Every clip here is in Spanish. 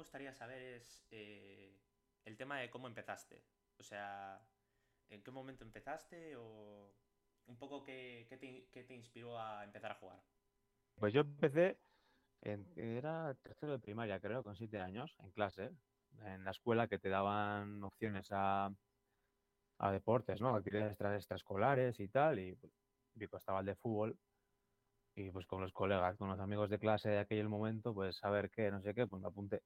gustaría saber es eh, el tema de cómo empezaste. O sea, ¿en qué momento empezaste o un poco qué, te, inspiró a empezar a jugar? Pues yo empecé, en, era tercero de primaria, creo, con siete años, en clase, en la escuela que te daban opciones a, a deportes, ¿no? Actividades extraescolares y tal, y pico estaba el de fútbol, y pues con los colegas, con los amigos de clase de aquel momento, pues saber qué, no sé qué, pues me apunté.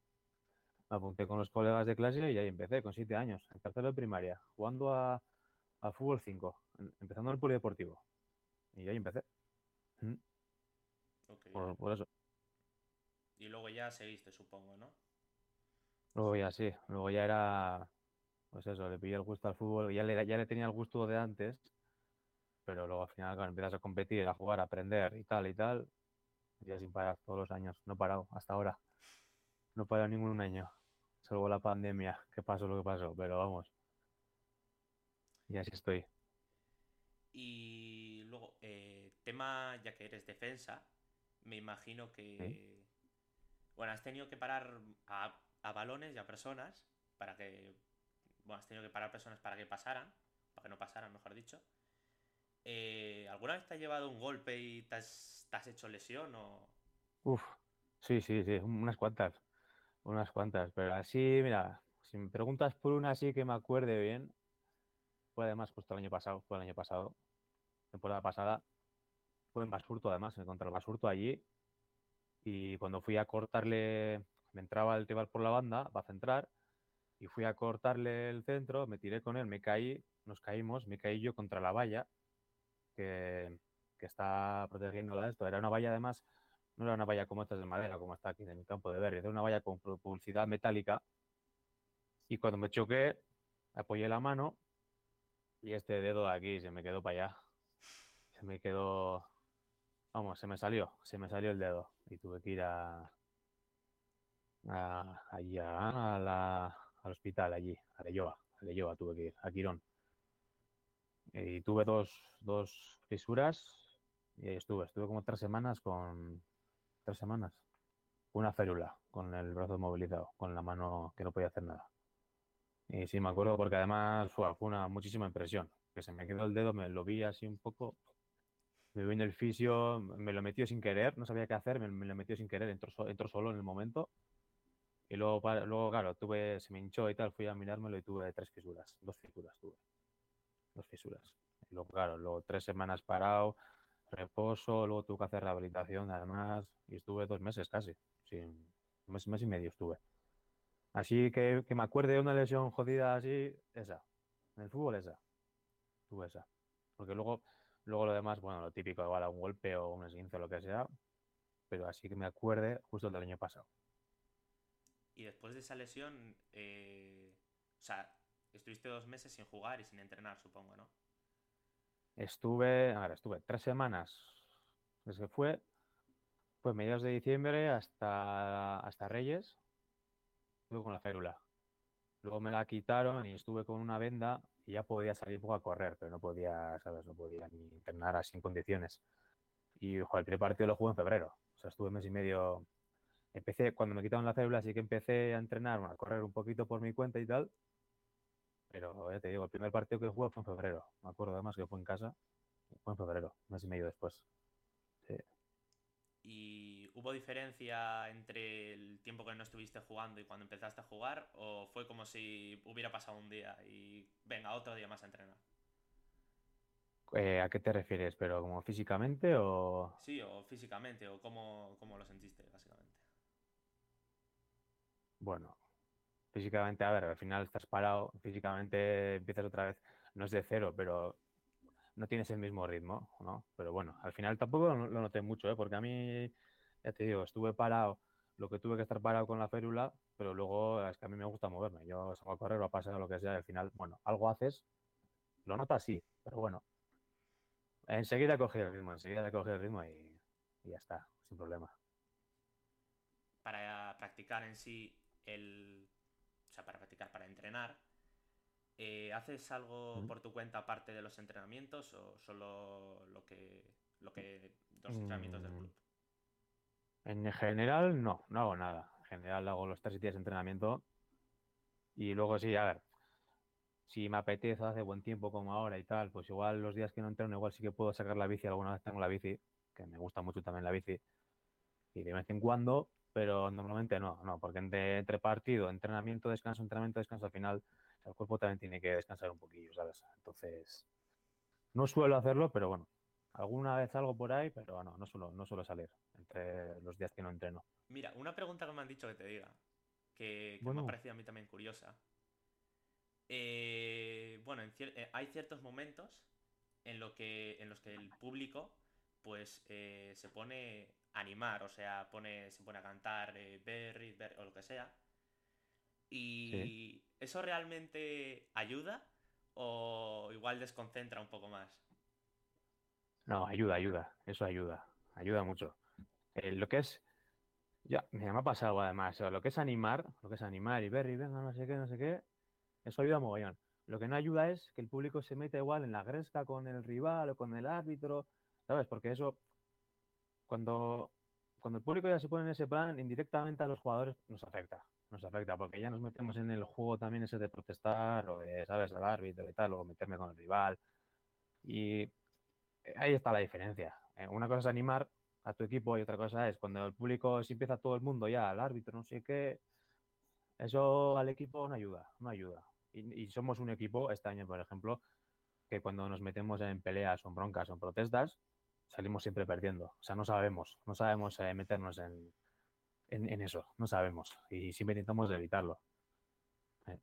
Me apunté con los colegas de clase y ahí empecé, con siete años, en tercero de primaria, jugando a, a fútbol 5, empezando en el polideportivo. Y ahí empecé. Mm. Por, eso. Y luego ya seguiste, supongo, ¿no? Luego ya sí, luego ya era, pues eso, le pillé el gusto al fútbol, ya le, ya le tenía el gusto de antes, pero luego al final cuando empiezas a competir, a jugar, a aprender y tal y tal, ya sin parar todos los años, no he parado hasta ahora, no he parado ningún año, salvo la pandemia, que pasó lo que pasó, pero vamos, y así estoy. Y luego, eh, tema, ya que eres defensa, me imagino que, bueno, has tenido que parar a, a balones y a personas para que, bueno, has tenido que parar personas para que pasaran, para que no pasaran, mejor dicho. Eh, ¿Alguna vez te has llevado un golpe y te has, hecho lesión o...? Uf, sí, sí, sí, unas cuantas, unas cuantas, pero así, mira, si me preguntas por una así que me acuerde bien, fue además justo el año pasado, fue el año pasado, temporada pasada, fue en Basurto además, contra el Basurto allí, y cuando fui a cortarle, me entraba el rival por la banda para centrar, y fui a cortarle el centro, me tiré con él, me caí, nos caímos, me caí yo contra la valla, que, está protegiendo esto. Era una valla además, no era una valla como esta de madera, como está aquí en el campo de verde, era una valla con publicidad metálica. Y cuando me choqué, apoyé la mano y este dedo de aquí se me quedó para allá. Se me quedó, vamos, se me salió, se me salió el dedo y tuve que ir a, a allá al hospital allí, a Leyoa, a Leyoa tuve que ir, a Quirón. Y tuve dos, dos fisuras y ahí estuve. Estuve como tres semanas con... Tres semanas. Una férula, con el brazo movilizado, con la mano que no podía hacer nada. Y sí, me acuerdo porque además fue, una muchísima impresión. Que se me quedó el dedo, me lo vi así un poco. Me vino el fisio, me lo metió sin querer, no sabía qué hacer, me, lo metió sin querer, entró, entró solo en el momento. Y luego, luego, claro, tuve, se me hinchó y tal, fui a mirármelo y tuve tres fisuras, dos fisuras tuve dos fisuras. Y luego, claro, luego tres semanas parado, reposo, luego tuve que hacer rehabilitación además, y estuve dos meses casi, sin, un mes, mes y medio estuve. Así que, que me acuerde de una lesión jodida así, esa. En el fútbol esa. Tuve esa. Porque luego, luego lo demás, bueno, lo típico, igual un golpe o un esguince o lo que sea, pero así que me acuerde justo del año pasado. Y después de esa lesión, eh, o sea, Estuviste dos meses sin jugar y sin entrenar, supongo, ¿no? Estuve, a estuve tres semanas desde que fue, fue mediados de diciembre hasta, hasta Reyes, estuve con la férula. Luego me la quitaron y estuve con una venda y ya podía salir un poco a correr, pero no podía, ¿sabes? No podía ni entrenar así en condiciones. Y el primer partido lo jugué en febrero. O sea, estuve mes y medio. Empecé, cuando me quitaron la férula, sí que empecé a entrenar, a correr un poquito por mi cuenta y tal. Pero ya te digo, el primer partido que jugué fue en febrero. Me acuerdo además que fue en casa. Fue en febrero, un mes y medio después. Sí. ¿Y hubo diferencia entre el tiempo que no estuviste jugando y cuando empezaste a jugar? ¿O fue como si hubiera pasado un día y venga, otro día más a entrenar? Eh, ¿A qué te refieres? ¿Pero como físicamente o...? Sí, o físicamente, o cómo, cómo lo sentiste, básicamente. Bueno, físicamente, a ver, al final estás parado, físicamente empiezas otra vez, no es de cero, pero no tienes el mismo ritmo, ¿no? Pero bueno, al final tampoco lo, noté mucho, ¿eh? Porque a mí, ya te digo, estuve parado, lo que tuve que estar parado con la férula, pero luego es que a mí me gusta moverme. Yo salgo a correr o a pasar lo que sea, y al final, bueno, algo haces, lo notas sí, pero bueno, enseguida cogí el ritmo, enseguida cogí el ritmo y, ya está, sin problema. Para practicar en sí el sea, para practicar, para entrenar, eh, ¿haces algo por tu cuenta aparte de los entrenamientos o solo lo que, lo que los entrenamientos del club? En general, no, no hago nada. En general hago los tres días de entrenamiento. Y luego sí, a ver, si me apetece, hace buen tiempo como ahora y tal, pues igual los días que no entreno, igual sí que puedo sacar la bici, alguna vez tengo la bici, que me gusta mucho también la bici, y de vez en cuando, pero normalmente no, no, porque entre, entre partido, entrenamiento, descanso, entrenamiento, descanso, al final el cuerpo también tiene que descansar un poquillo, ¿sabes? Entonces, no suelo hacerlo, pero bueno, alguna vez algo por ahí, pero no, no suelo, no suelo salir entre los días que no entreno. Mira, una pregunta que me han dicho que te diga, que, me ha parecido a mí también curiosa. Eh, bueno, eh, hay ciertos momentos en, lo que, en los que el público pues eh, se pone animar, o sea, pone, se pone a cantar Berry, o lo que sea. Y ¿eso realmente ayuda o igual desconcentra un poco más? No, ayuda, ayuda, eso ayuda, ayuda mucho. lo que es, ya, me ha pasado además, lo que es animar, lo que es animar y Berry, venga, no sé qué, no sé qué, eso ayuda mogollón. Lo que no ayuda es que el público se meta igual en la gresca con el rival o con el árbitro, ¿sabes? Porque eso, cuando, cuando el público ya se pone en ese plan, indirectamente a los jugadores nos afecta. Nos afecta, porque ya nos metemos en el juego también ese de protestar o de, ¿sabes?, al árbitro y tal, o meterme con el rival. Y eh, ahí está la diferencia. Eh, una cosa es animar a tu equipo y otra cosa es cuando el público, si empieza todo el mundo ya, al árbitro, no sé qué, eso al equipo no ayuda, no ayuda y, somos un equipo, este año, por ejemplo, que cuando nos metemos en peleas o en broncas o en protestas, salimos siempre perdiendo. O sea, no sabemos, no sabemos eh, meternos en, en, eso, no sabemos. Y siempre intentamos evitarlo. Eh.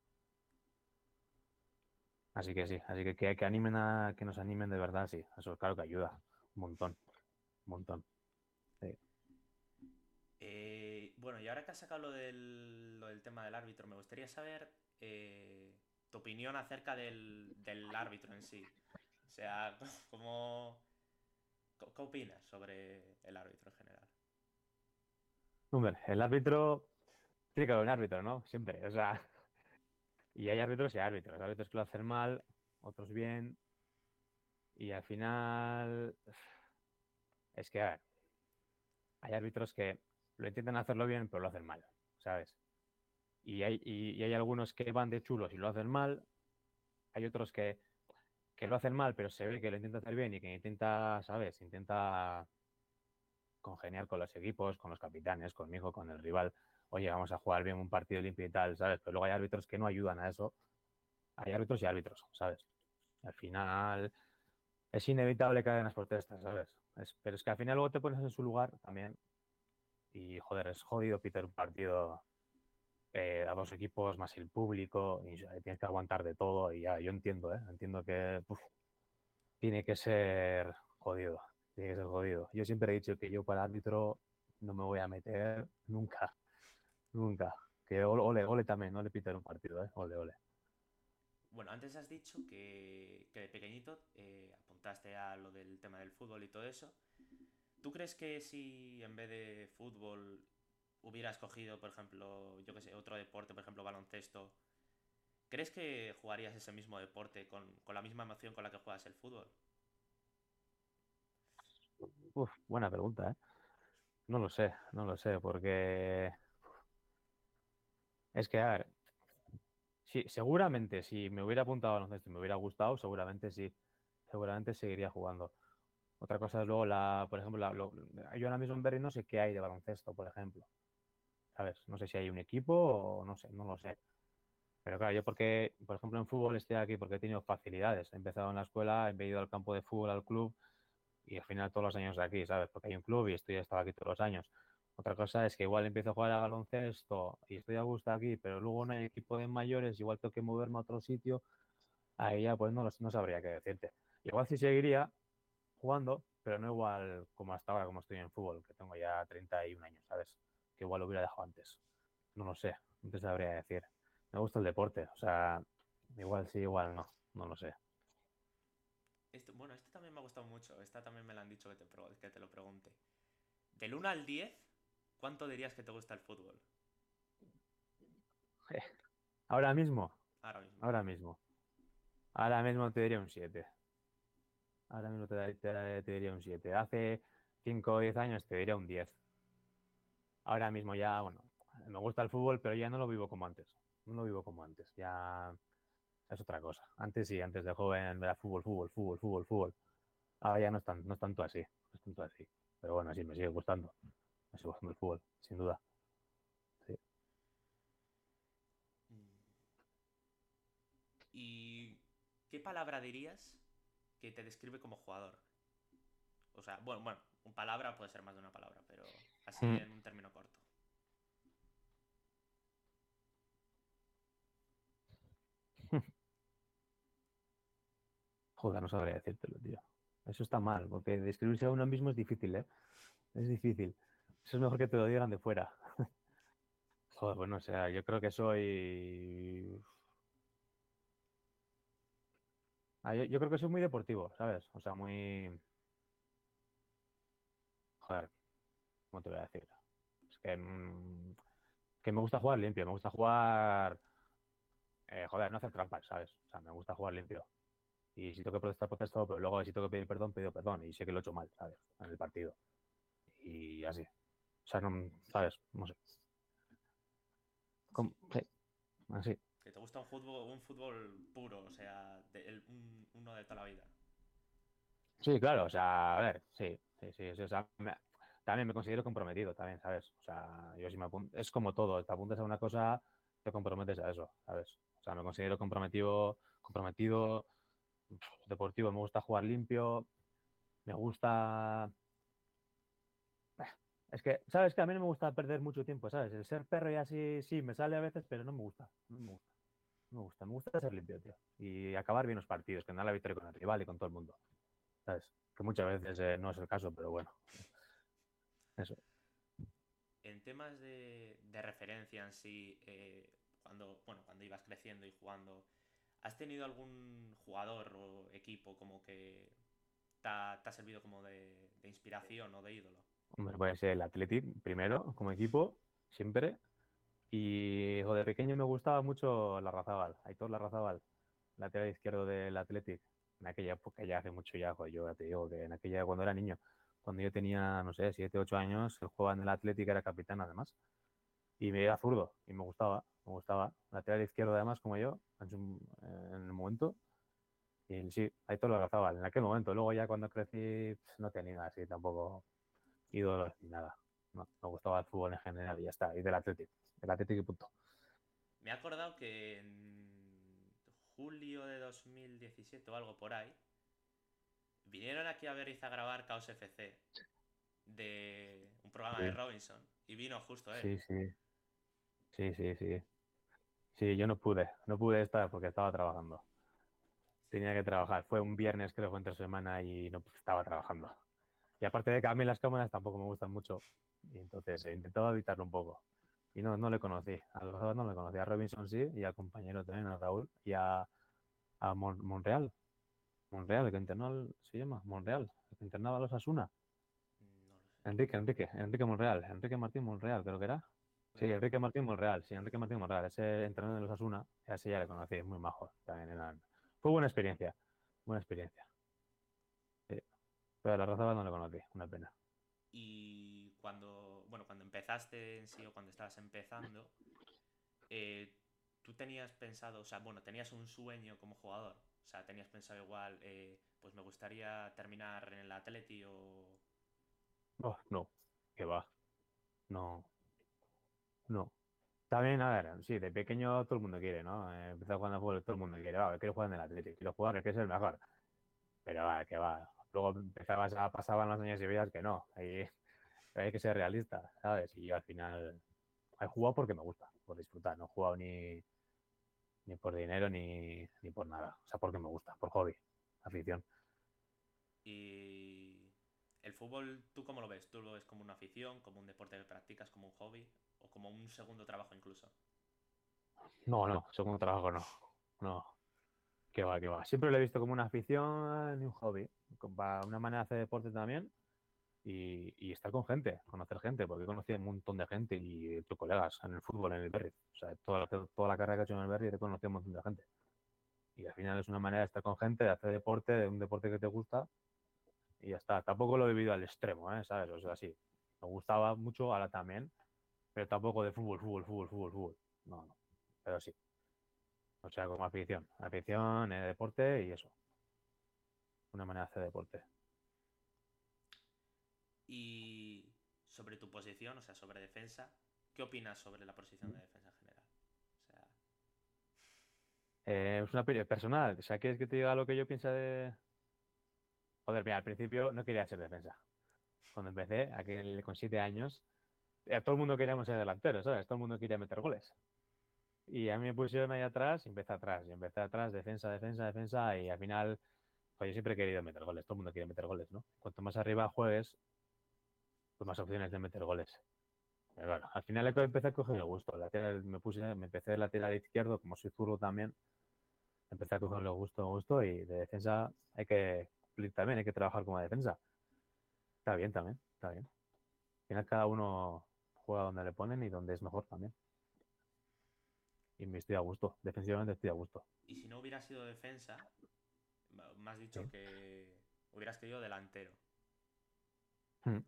Así que sí, así que, que, que animen a que nos animen de verdad, sí. Eso claro que ayuda. Un montón. Un montón. Eh, bueno, y ahora que has sacado lo del, lo del tema del árbitro, me gustaría saber tu opinión acerca del, árbitro en sí. O sea, ¿cómo, ¿qué opinas sobre el árbitro en general? Hombre, el árbitro tiene que haber un árbitro, ¿no? Siempre, o sea. Y hay árbitros y árbitros. Hay árbitros que lo hacen mal, otros bien. Y al final. Es que, a ver. Hay árbitros que lo intentan hacerlo bien, pero lo hacen mal, ¿sabes? Y hay, y, hay algunos que van de chulos y lo hacen mal. Hay otros que, que lo hacen mal, pero se ve que lo intenta hacer bien y que intenta, ¿sabes? Intenta congeniar con los equipos, con los capitanes, conmigo, con el rival. Oye, vamos a jugar bien un partido limpio y tal, ¿sabes? Pero luego hay árbitros que no ayudan a eso. Hay árbitros y árbitros, ¿sabes? Al final es inevitable que hagan las protestas, ¿sabes? pero es que al final luego te pones en su lugar también. Y joder, es jodido Peter un partido eh, a dos equipos más el público y tienes que aguantar de todo y ya, yo entiendo, ¿eh? entiendo que tiene que ser jodido, tiene que ser jodido. Yo siempre he dicho que yo para árbitro no me voy a meter nunca, nunca. Que ole, ole también, no le piten un partido, ¿eh? ole. Bueno, antes has dicho que, que de pequeñito eh, apuntaste a lo del tema del fútbol y todo eso. ¿Tú crees que si en vez de fútbol hubieras cogido, por ejemplo, yo que sé, otro deporte, por ejemplo, baloncesto, ¿crees que jugarías ese mismo deporte con, la misma emoción con la que juegas el fútbol? Uf, buena pregunta, ¿eh? No lo sé, no lo sé, porque es que, a ver, sí, seguramente si me hubiera apuntado a baloncesto y me hubiera gustado, seguramente sí, seguramente seguiría jugando. Otra cosa es luego, la, por ejemplo, la, yo ahora mismo en Berry no sé qué hay de baloncesto, por ejemplo. No sé si hay un equipo o no sé, no lo sé. Pero claro, yo porque, por ejemplo, en fútbol estoy aquí porque he tenido facilidades. He empezado en la escuela, he ido al campo de fútbol, al club, y al final todos los años de aquí, ¿sabes? Porque hay un club y estoy estado aquí todos los años. Otra cosa es que igual empiezo a jugar a baloncesto y estoy a gusto aquí, pero luego no hay equipo de mayores, igual tengo que moverme a otro sitio, ahí ya pues no, no sabría qué decirte. Igual sí seguiría jugando, pero no igual como hasta ahora, como estoy en fútbol, que tengo ya 31 años, ¿sabes? Igual lo hubiera dejado antes. No lo sé, no te sabría decir. Me gusta el deporte, o sea, igual sí, igual no, no lo sé. bueno, este también me ha gustado mucho, esta también me lo han dicho que te, que te lo pregunte. Del 1 al 10, ¿cuánto dirías que te gusta el fútbol? Ahora mismo. Ahora mismo. Ahora mismo. Ahora mismo te diría un 7. Ahora mismo te, te diría un 7. Hace 5 o 10 años te diría un 10 ahora mismo ya, bueno, me gusta el fútbol, pero ya no lo vivo como antes. No lo vivo como antes. Ya es otra cosa. Antes sí, antes de joven era fútbol, fútbol, fútbol, fútbol, fútbol. Ahora ya no es, tan, no es tanto así. No es tanto así. Pero bueno, sí, me sigue gustando. Me sigue gustando el fútbol, sin duda. Sí. ¿Y qué palabra dirías que te describe como jugador? O sea, bueno, bueno, una palabra puede ser más de una palabra, pero así Mm. en un término corto. Joder, no sabría decírtelo, tío. Eso está mal, porque describirse a uno mismo es difícil, ¿eh? Es difícil. Eso es mejor que te lo digan de fuera. Joder, bueno, o sea, yo creo que soy... Ah, yo, yo creo que soy muy deportivo, ¿sabes? O sea, muy... Joder, ¿cómo te voy a decir? Es que, mm, que me gusta jugar limpio, me gusta jugar... eh, joder, no hacer trampas, ¿sabes? O sea, me gusta jugar limpio. Y si tengo que protestar, protesto, pero luego si tengo que pedir perdón, pido perdón. Y sé que lo he hecho mal, ¿sabes? En el partido. Y así. O sea, no, ¿sabes? No sé. Como- sí, así. Que te gusta un fútbol, un fútbol puro, o sea, de- el- un- uno de toda la vida. Sí, claro, o sea, a ver, sí, sí, sí, sí, o sea, me- también me considero comprometido, también, ¿sabes? O sea, yo si me apunto, es como todo, te apuntas a una cosa, te comprometes a eso, ¿sabes? O sea, me considero comprometido, comprometido, deportivo, me gusta jugar limpio, me gusta... Eh, Es que, ¿sabes? Que a mí no me gusta perder mucho tiempo, ¿sabes? El ser perro y así, sí, me sale a veces, pero no me gusta, no me gusta. No me gusta, me gusta ser limpio, tío. Y acabar bien los partidos, ganar la victoria con el rival y con todo el mundo. ¿Sabes? Que muchas veces eh, no es el caso, pero bueno. Eso. En temas de, de referencia en sí, eh, cuando, bueno, cuando ibas creciendo y jugando, ¿has tenido algún jugador o equipo como que te ha, te ha servido como de, de inspiración o de ídolo? Hombre, puede ser el Athletic primero, como equipo, siempre. Y jo, de pequeño me gustaba mucho la Razabal, Aitor Larrazábal, lateral izquierdo del Athletic. En aquella época, ya hace mucho ya, yo ya te digo que en aquella, cuando era niño, cuando yo tenía, no sé, 7, 8 años, él jugaba en el Athletic, era capitán además. Y me era zurdo, y me gustaba, me gustaba. Lateral izquierdo además, como yo, en, el momento. Y sí, Aitor Larrazábal, en aquel momento. Luego ya cuando crecí, pues, no tenía así tampoco ídolos ni nada. No, me gustaba el fútbol en general y ya está. Y del Athletic. Del Athletic y punto. Me he acordado que en julio de 2017 o algo por ahí, vinieron aquí a Beriz a grabar Caos FC de un programa de. Robinson y vino justo él. Sí, sí. Sí, sí, sí. Sí, yo no pude. No pude estar porque estaba trabajando. Tenía que trabajar. Fue un viernes, creo, entre semana y no estaba trabajando. Y aparte de que a mí las cámaras tampoco me gustan mucho. Y entonces he intentado evitarlo un poco. Y no, no le conocí. A los dos no le conocí. A Robinson sí, y al compañero también, a Raúl, y a, a Mon- Monreal. Monreal, el que internó, al- se llama Monreal, el que internaba a los Asuna. No lo sé. Enrique, Enrique, Enrique Monreal, Enrique Martín Monreal, creo que era. Sí, Enrique Martín Monreal, sí, Enrique Martín Monreal, ese entrenador de los Asuna, ese ya le conocí, muy majo. También eran... Fue buena experiencia, buena experiencia. Sí. Pero a la raza no le conocí, una pena. Y cuando, bueno, cuando empezaste en sí o cuando estabas empezando, eh, tú tenías pensado, o sea, bueno, tenías un sueño como jugador. O sea, tenías pensado igual, eh, pues me gustaría terminar en el Atleti o... Oh, no, que va. No, no. También, a ver, sí, de pequeño todo el mundo quiere, ¿no? Eh, empezar jugando al fútbol, todo el mundo quiere, va, quiero jugar en el Atlético, quiero jugar, que es el mejor. Pero va, que va. Luego empezabas a, pasaban los años y veías que no. Hay que ser realista, ¿sabes? Y yo al final he jugado porque me gusta, por disfrutar. No he jugado ni, ni por dinero ni, ni por nada. O sea, porque me gusta, por hobby, afición. Y el fútbol, ¿tú cómo lo ves? ¿Tú lo ves como una afición, como un deporte que practicas, como un hobby o como un segundo trabajo incluso? No, no, segundo trabajo no. No. Que va, que va. Siempre lo he visto como una afición y un hobby. una manera de hacer deporte también. Y, y estar con gente, conocer gente, porque he conocido un montón de gente y tus colegas en el fútbol, en el Berry. O sea, toda toda la carrera que he hecho en el Berry he conocido un montón de gente. Y al final es una manera de estar con gente, de hacer deporte, de un deporte que te gusta. Y ya está. Tampoco lo he vivido al extremo, ¿eh? ¿sabes? O sea, sí. Me gustaba mucho, ahora también. pero tampoco de fútbol, fútbol, fútbol, fútbol, fútbol. No, no, pero sí. O sea, como afición. Afición, eh, deporte y eso. Una manera de hacer deporte. Y sobre tu posición, o sea, sobre defensa, ¿qué opinas sobre la posición de defensa en general? O sea, Eh, es una opinión personal. O sea, ¿quieres que te diga lo que yo pienso de...? Joder, mira, al principio no quería ser defensa. Cuando empecé, aquel, con siete años, eh, todo el mundo queríamos ser delantero, ¿sabes? Todo el mundo quería meter goles. Y a mí me pusieron ahí atrás y empecé atrás. Y empecé atrás, defensa, defensa, defensa. Y al final, pues yo siempre he querido meter goles. Todo el mundo quiere meter goles, ¿no? Cuanto más arriba juegues, pues más opciones de meter goles. Pero bueno, al final empecé a coger el gusto. Lateral, me puse, me empecé de lateral izquierdo, como soy zurdo también. Empecé a coger el gusto, gusto. Y de defensa hay que cumplir también, hay que trabajar como defensa. Está bien también, está bien. Al final cada uno juega donde le ponen y donde es mejor también. Y me estoy a gusto. Defensivamente estoy a gusto. y si no hubiera sido defensa, me has dicho Sí. que hubieras querido delantero. Mm.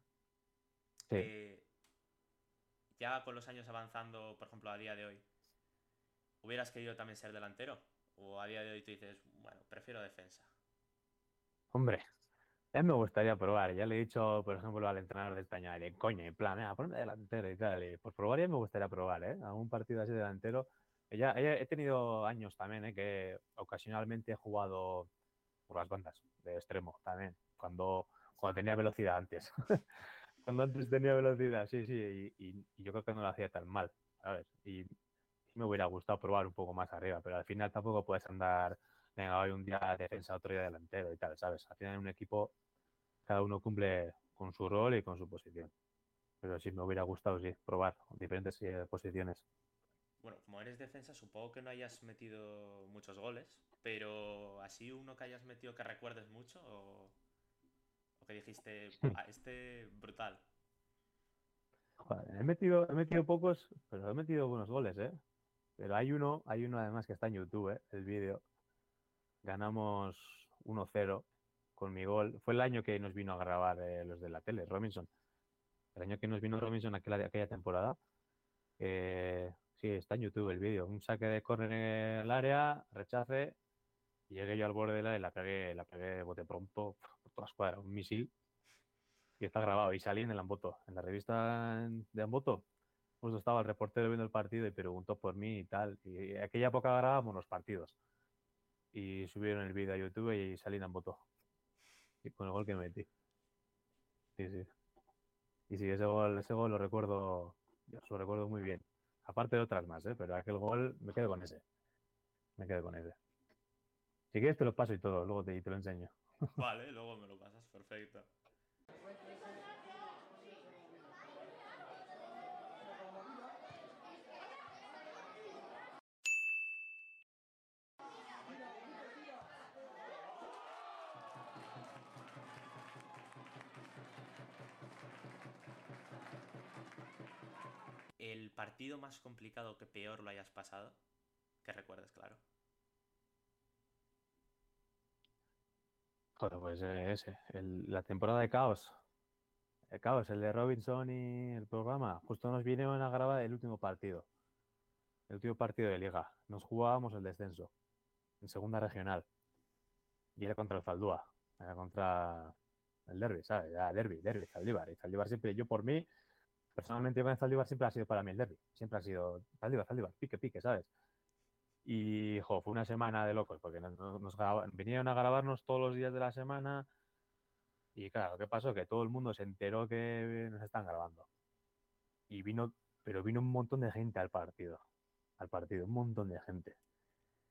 Sí. Eh, ya con los años avanzando, por ejemplo, a día de hoy, ¿hubieras querido también ser delantero? ¿O a día de hoy tú dices, bueno, prefiero defensa? Hombre, a me gustaría probar. Ya le he dicho, por ejemplo, al entrenador de España, de coño, en plan, "Venga, ponme delantero y tal. Y por probar ya me gustaría probar, ¿eh? Algún partido así delantero. Ya, ya he tenido años también, ¿eh? Que ocasionalmente he jugado por las bandas, de extremo también, cuando, cuando tenía velocidad antes. cuando antes tenía velocidad, sí, sí, y, yo creo que no lo hacía tan mal, ¿sabes? Y me hubiera gustado probar un poco más arriba, pero al final tampoco puedes andar, venga, hoy un día defensa, otro día delantero y tal, ¿sabes? Al final en un equipo cada uno cumple con su rol y con su posición. Pero sí me hubiera gustado, sí, probar diferentes eh, posiciones. Bueno, como eres defensa, supongo que no hayas metido muchos goles, pero así uno que hayas metido que recuerdes mucho o, o que dijiste, "Buah, este brutal. He metido, he metido pocos, pero he metido buenos goles, ¿eh? Pero hay uno, hay uno además que está en YouTube, ¿eh? El vídeo. Ganamos 1-0 con mi gol. Fue el año que nos vino a grabar eh, los de la tele, Robinson. El año que nos vino Robinson aquella, aquella temporada. Sí, está en YouTube el vídeo. Un saque de córner en el área, rechace. Llegué yo al borde del área y la pegué, la pegué de bote pronto un misil. Y está grabado. Y salí en el Amboto, en la revista de Amboto. Justo estaba el reportero viendo el partido y preguntó por mí y tal. Y aquella época grabábamos los partidos. Y subieron el vídeo a YouTube y salí en Amboto. Y con el gol que metí. Sí, sí. Y sí, ese gol, ese gol lo recuerdo, yo lo recuerdo muy bien. Aparte de otras más, ¿eh? pero aquel gol me quedo con ese. Me quedo con ese. Si quieres te lo paso y todo, luego te, te lo enseño. Vale, luego me lo pasas, perfecto. El partido más complicado que peor lo hayas pasado, que recuerdes, claro. Pues eh, ese, el- la temporada de Caos. El Caos, el de Robinson y el programa. Justo nos vinieron a grabar el último partido. El último partido de liga. Nos jugábamos el descenso. En segunda regional. Y era contra el Zaldúa. Era contra el derby, ¿sabes? Ya, derby, derby, Zaldívar. Y Zaldívar siempre, yo por mí, personalmente el Zaldívar siempre ha sido para mí el derby. Siempre ha sido Zaldívar, Zaldívar, pique, pique, ¿sabes? Y jo, fue una semana de locos, porque nos, nos- vinieron a grabarnos todos los días de la semana. Y claro, ¿qué pasó? Que todo el mundo se enteró que nos están grabando. Y vino, pero vino un montón de gente al partido. Al partido, un montón de gente.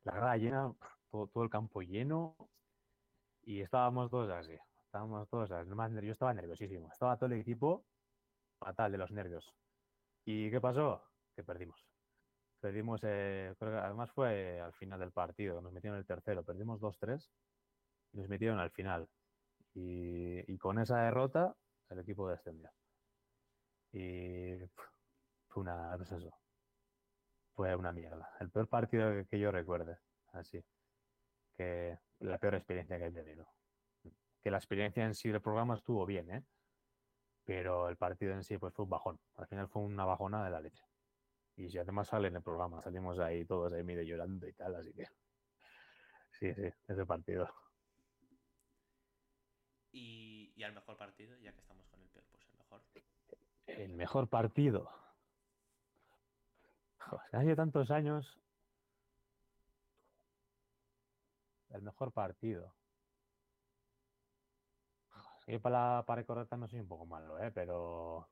La grada llena, todo, el campo lleno. Y estábamos todos así. Estábamos todos así. Más Yo estaba nerviosísimo. Estaba todo el equipo fatal de los nervios. ¿Y qué pasó? Que perdimos. Perdimos, eh, creo que además fue al final del partido, nos metieron el tercero, perdimos 2-3 y nos metieron al final. Y, con esa derrota el equipo descendió. Y fue una, pues eso, fue una mierda. El peor partido que, que yo recuerde, así, que la peor experiencia que he tenido. Que la experiencia en sí del programa estuvo bien, ¿eh? pero el partido en sí pues fue un bajón. Al final fue una bajona de la leche. Y si además sale en el programa, salimos ahí todos ahí medio llorando y tal, así que sí, sí, ese partido. Y, y al mejor partido, ya que estamos con el peor, pues el mejor. El mejor partido. Joder, hace tantos años. El mejor partido. Sí, para, para recordar no soy un poco malo, ¿eh? pero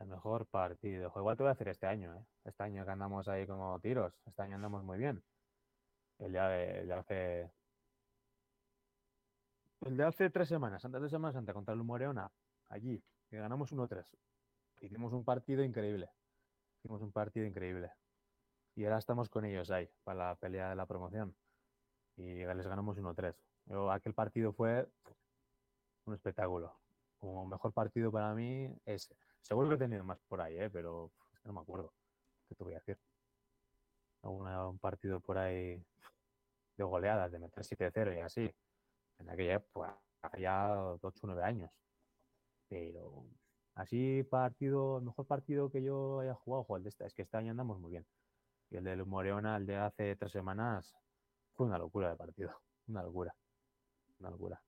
el mejor partido. igual te voy a hacer este año, ¿eh? Este año que andamos ahí como tiros. Este año andamos muy bien. El de, el de hace. El de hace tres semanas, antes de Semana Santa, contra el Moreona, allí, que ganamos 1-3. Hicimos un partido increíble. Hicimos un partido increíble. Y ahora estamos con ellos ahí, para la pelea de la promoción. Y les ganamos 1-3. Aquel partido fue un espectáculo. Como mejor partido para mí es. Seguro que he tenido más por ahí, ¿eh? pero no me acuerdo. ¿Qué te voy a decir? un partido por ahí de goleadas, de meter 7-0 y así. En aquella época, ya 8 o 9 años. Pero así partido, el mejor partido que yo haya jugado, el de esta, es que este año andamos muy bien. Y el del Moreona, el de hace tres semanas, fue una locura de partido. Una locura. Una locura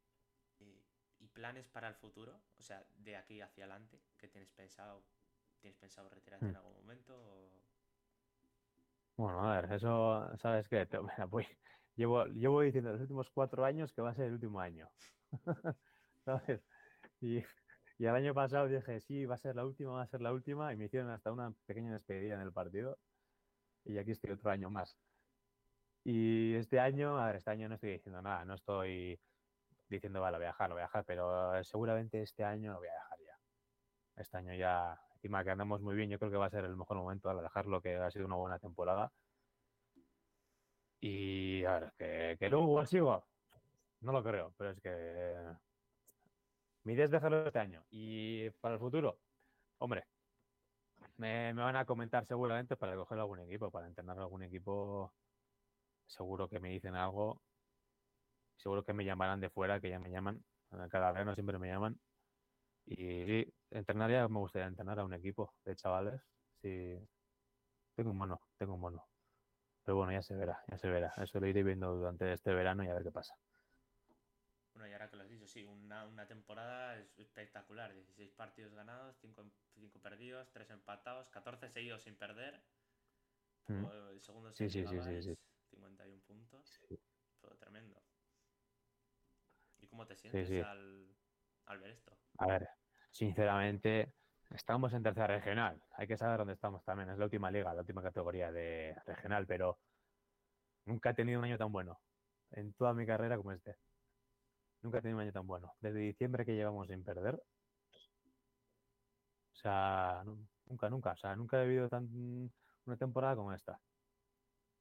planes para el futuro? O sea, de aquí hacia adelante, ¿qué tienes pensado? ¿Tienes pensado retirarte en hmm. algún momento? Bueno, a ver, eso, ¿sabes qué? Voy, llevo, llevo diciendo los últimos cuatro años que va a ser el último año. ¿Sabes? Y, y el año pasado dije, sí, va a ser la última, va a ser la última, y me hicieron hasta una pequeña despedida en el partido. Y aquí estoy otro año más. Y este año, a ver, este año no estoy diciendo nada, no estoy diciendo, vale, voy a dejar, lo voy a dejar, pero seguramente este año lo voy a dejar ya. Este año ya, encima que andamos muy bien, yo creo que va a ser el mejor momento para dejarlo, que ha sido una buena temporada. Y a ver, que, que luego sigo, no lo creo, pero es que mi idea es dejarlo este año. Y para el futuro, hombre, me, me, van a comentar seguramente para coger algún equipo, para entrenar algún equipo. Seguro que me dicen algo seguro que me llamarán de fuera, que ya me llaman, cada verano siempre me llaman. Y sí, entrenar ya me gustaría entrenar a un equipo de chavales. Sí, tengo un mono, tengo un mono. Pero bueno, ya se verá, ya se verá. Eso lo iré viendo durante este verano y a ver qué pasa. Bueno, y ahora que lo has dicho, sí, una, una temporada espectacular. 16 partidos ganados, 5, 5 perdidos, 3 empatados, 14 seguidos sin perder. Mm. El segundo sí, sí, sí, sí, sí, 51 puntos. Todo tremendo. ¿Y cómo te sientes Al, ver esto? A ver, sinceramente, estamos en tercera regional. Hay que saber dónde estamos también. Es la última liga, la última categoría de regional, pero nunca he tenido un año tan bueno en toda mi carrera como este. Nunca he tenido un año tan bueno. Desde diciembre que llevamos sin perder. O sea, nunca, nunca. O sea, nunca he vivido tan una temporada como esta.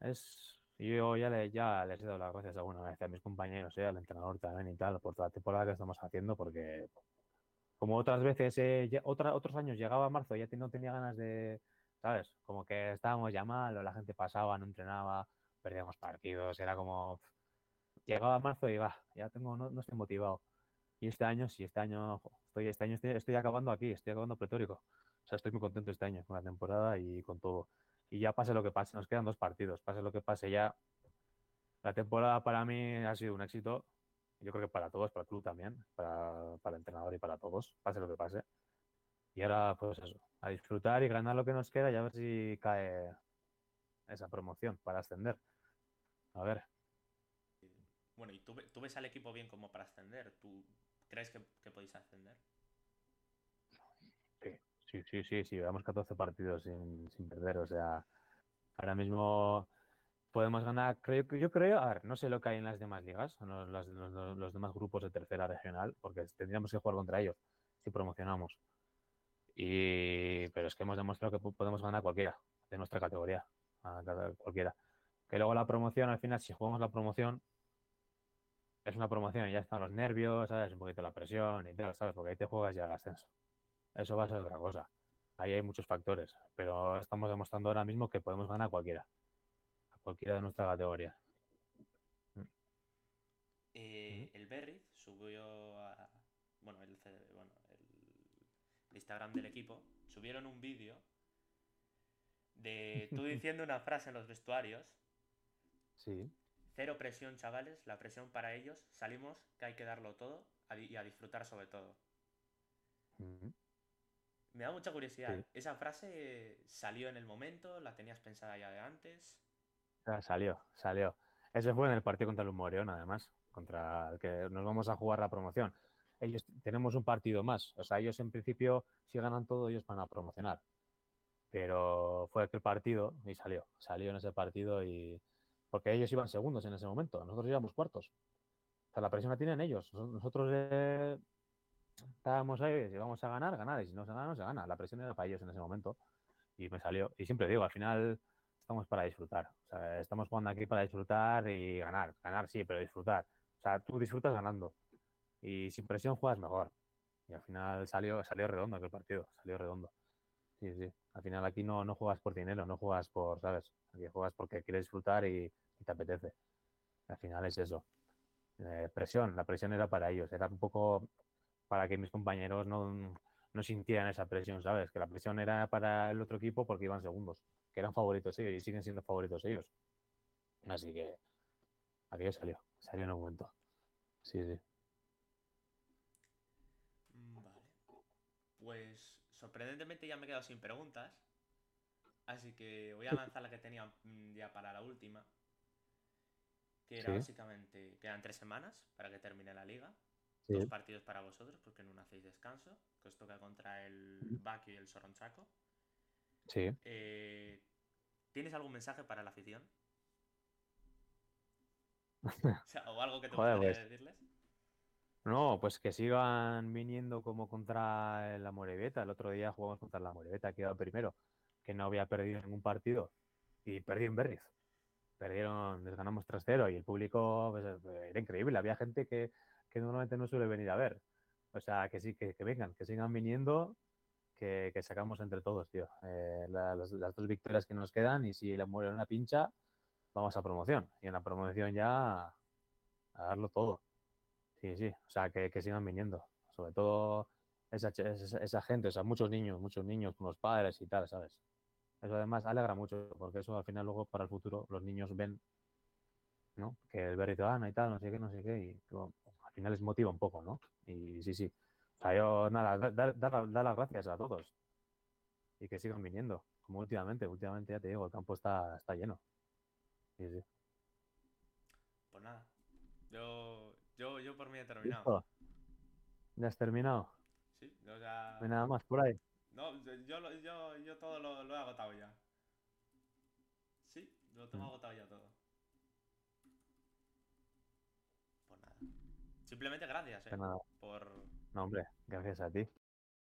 Es yo ya, le, ya les he dado las gracias alguna vez a mis compañeros, ¿eh? al entrenador también y tal, por toda la temporada que estamos haciendo, porque como otras veces, eh, otros años llegaba marzo ya no tenía ganas de, ¿sabes? Como que estábamos ya mal, la gente pasaba, no entrenaba, perdíamos partidos, era como... Llegaba marzo y va, ya tengo, no, no estoy motivado. Y este año, sí, este año, estoy, este año estoy, estoy acabando aquí, estoy acabando pretórico. O sea, estoy muy contento este año con la temporada y con todo y ya pase lo que pase, nos quedan dos partidos, pase lo que pase ya. La temporada para mí ha sido un éxito, yo creo que para todos, para el club también, para, para el entrenador y para todos, pase lo que pase. Y ahora, pues eso, a disfrutar y ganar lo que nos queda y a ver si cae esa promoción para ascender. A ver. Bueno, ¿y tú, ves al equipo bien como para ascender? ¿Tú crees que, que podéis ascender? Sí, sí, sí, sí, llevamos 14 partidos sin, perder, o sea, ahora mismo podemos ganar, creo, yo creo, a ver, no sé lo que hay en las demás ligas, los, demás grupos de tercera regional, porque tendríamos que jugar contra ellos si promocionamos. Y, pero es que hemos demostrado que podemos ganar cualquiera de nuestra categoría, cualquiera. Que luego la promoción, al final, si jugamos la promoción, es una promoción y ya están los nervios, ¿sabes? Un poquito la presión y tal, ¿sabes? Porque ahí te juegas ya el ascenso eso va a ser otra cosa. Ahí hay muchos factores, pero estamos demostrando ahora mismo que podemos ganar a cualquiera, a cualquiera de nuestra categoría. Mm. Eh, el Berry subió a. Bueno, el, bueno, de Instagram del equipo, subieron un vídeo de tú diciendo una frase en los vestuarios. Sí. Cero presión, chavales, la presión para ellos. Salimos, que hay que darlo todo y a disfrutar sobre todo. Me da mucha curiosidad. ¿Esa frase salió en el momento? ¿La tenías pensada ya de antes? salió, salió. Ese fue en el partido contra el Moreón, además, contra el que nos vamos a jugar la promoción. Ellos tenemos un partido más. O sea, ellos en principio, si ganan todo, ellos van a promocionar. Pero fue aquel partido y salió. Salió en ese partido y. Porque ellos iban segundos en ese momento. Nosotros íbamos cuartos. O sea, la presión la tienen ellos. Nosotros eh, estábamos ahí, si vamos a ganar, ganar, y si no se gana, no se gana. La presión era para ellos en ese momento y me salió. Y siempre digo, al final estamos para disfrutar. Estamos jugando aquí para disfrutar y ganar. Ganar sí, pero disfrutar. O sea, tú disfrutas ganando y sin presión juegas mejor. Y al final salió, salió redondo aquel partido, salió redondo. Sí, sí. Al final aquí no, no juegas por dinero, no juegas por, ¿sabes? Aquí juegas porque quieres disfrutar y, te apetece. Al final es eso. Eh, presión, la presión era para ellos, era un poco para que mis compañeros no, no sintieran esa presión, ¿sabes? Que la presión era para el otro equipo porque iban segundos, que eran favoritos ellos y siguen siendo favoritos ellos. Así que aquello salió, salió en un momento. Sí, sí. Mm, vale. Pues sorprendentemente ya me he quedado sin preguntas. Así que voy a lanzar la que tenía mm, ya para la última. Que era básicamente, quedan tres semanas para que termine la liga dos partidos para vosotros, porque no hacéis descanso, que os toca contra el Bakio y el Soronchaco. Sí. Eh, ¿Tienes algún mensaje para la afición? o, algo que te gustaría pues. decirles. No, pues que sigan viniendo como contra la Moreveta. El otro día jugamos contra la Moreveta, que iba primero, que no había perdido ningún partido. Y perdí en Berriz. Perdieron, les ganamos 3-0 y el público pues, era increíble. Había gente que que normalmente no suele venir a ver. O sea, que sí, que, vengan, que sigan viniendo, que, sacamos entre todos, tío. Eh, las, dos victorias que nos quedan y si le muere una pincha, vamos a promoción. Y en la promoción ya a darlo todo. Sí, sí, o sea, que, sigan viniendo. Sobre todo esa, esa, gente, o sea, muchos niños, muchos niños con los padres y tal, ¿sabes? Eso además alegra mucho, porque eso al final luego para el futuro los niños ven, ¿no? Que el berrito gana y tal, no sé qué, no sé qué, y final les motiva un poco, ¿no? Y sí, sí. O sea, yo, nada, dar, las gracias a todos y que sigan viniendo, como últimamente. Últimamente, ya te digo, el campo está, está lleno. Sí, sí. Pues nada, yo, yo, yo por mí he terminado. ¿Ya has terminado? Sí, yo ya... No hay nada más por ahí. No, yo, yo, yo todo lo, lo, he agotado ya. Sí, lo tengo mm. agotado ya todo. Simplemente gracias, ¿eh? Por... No, hombre, gracias a ti.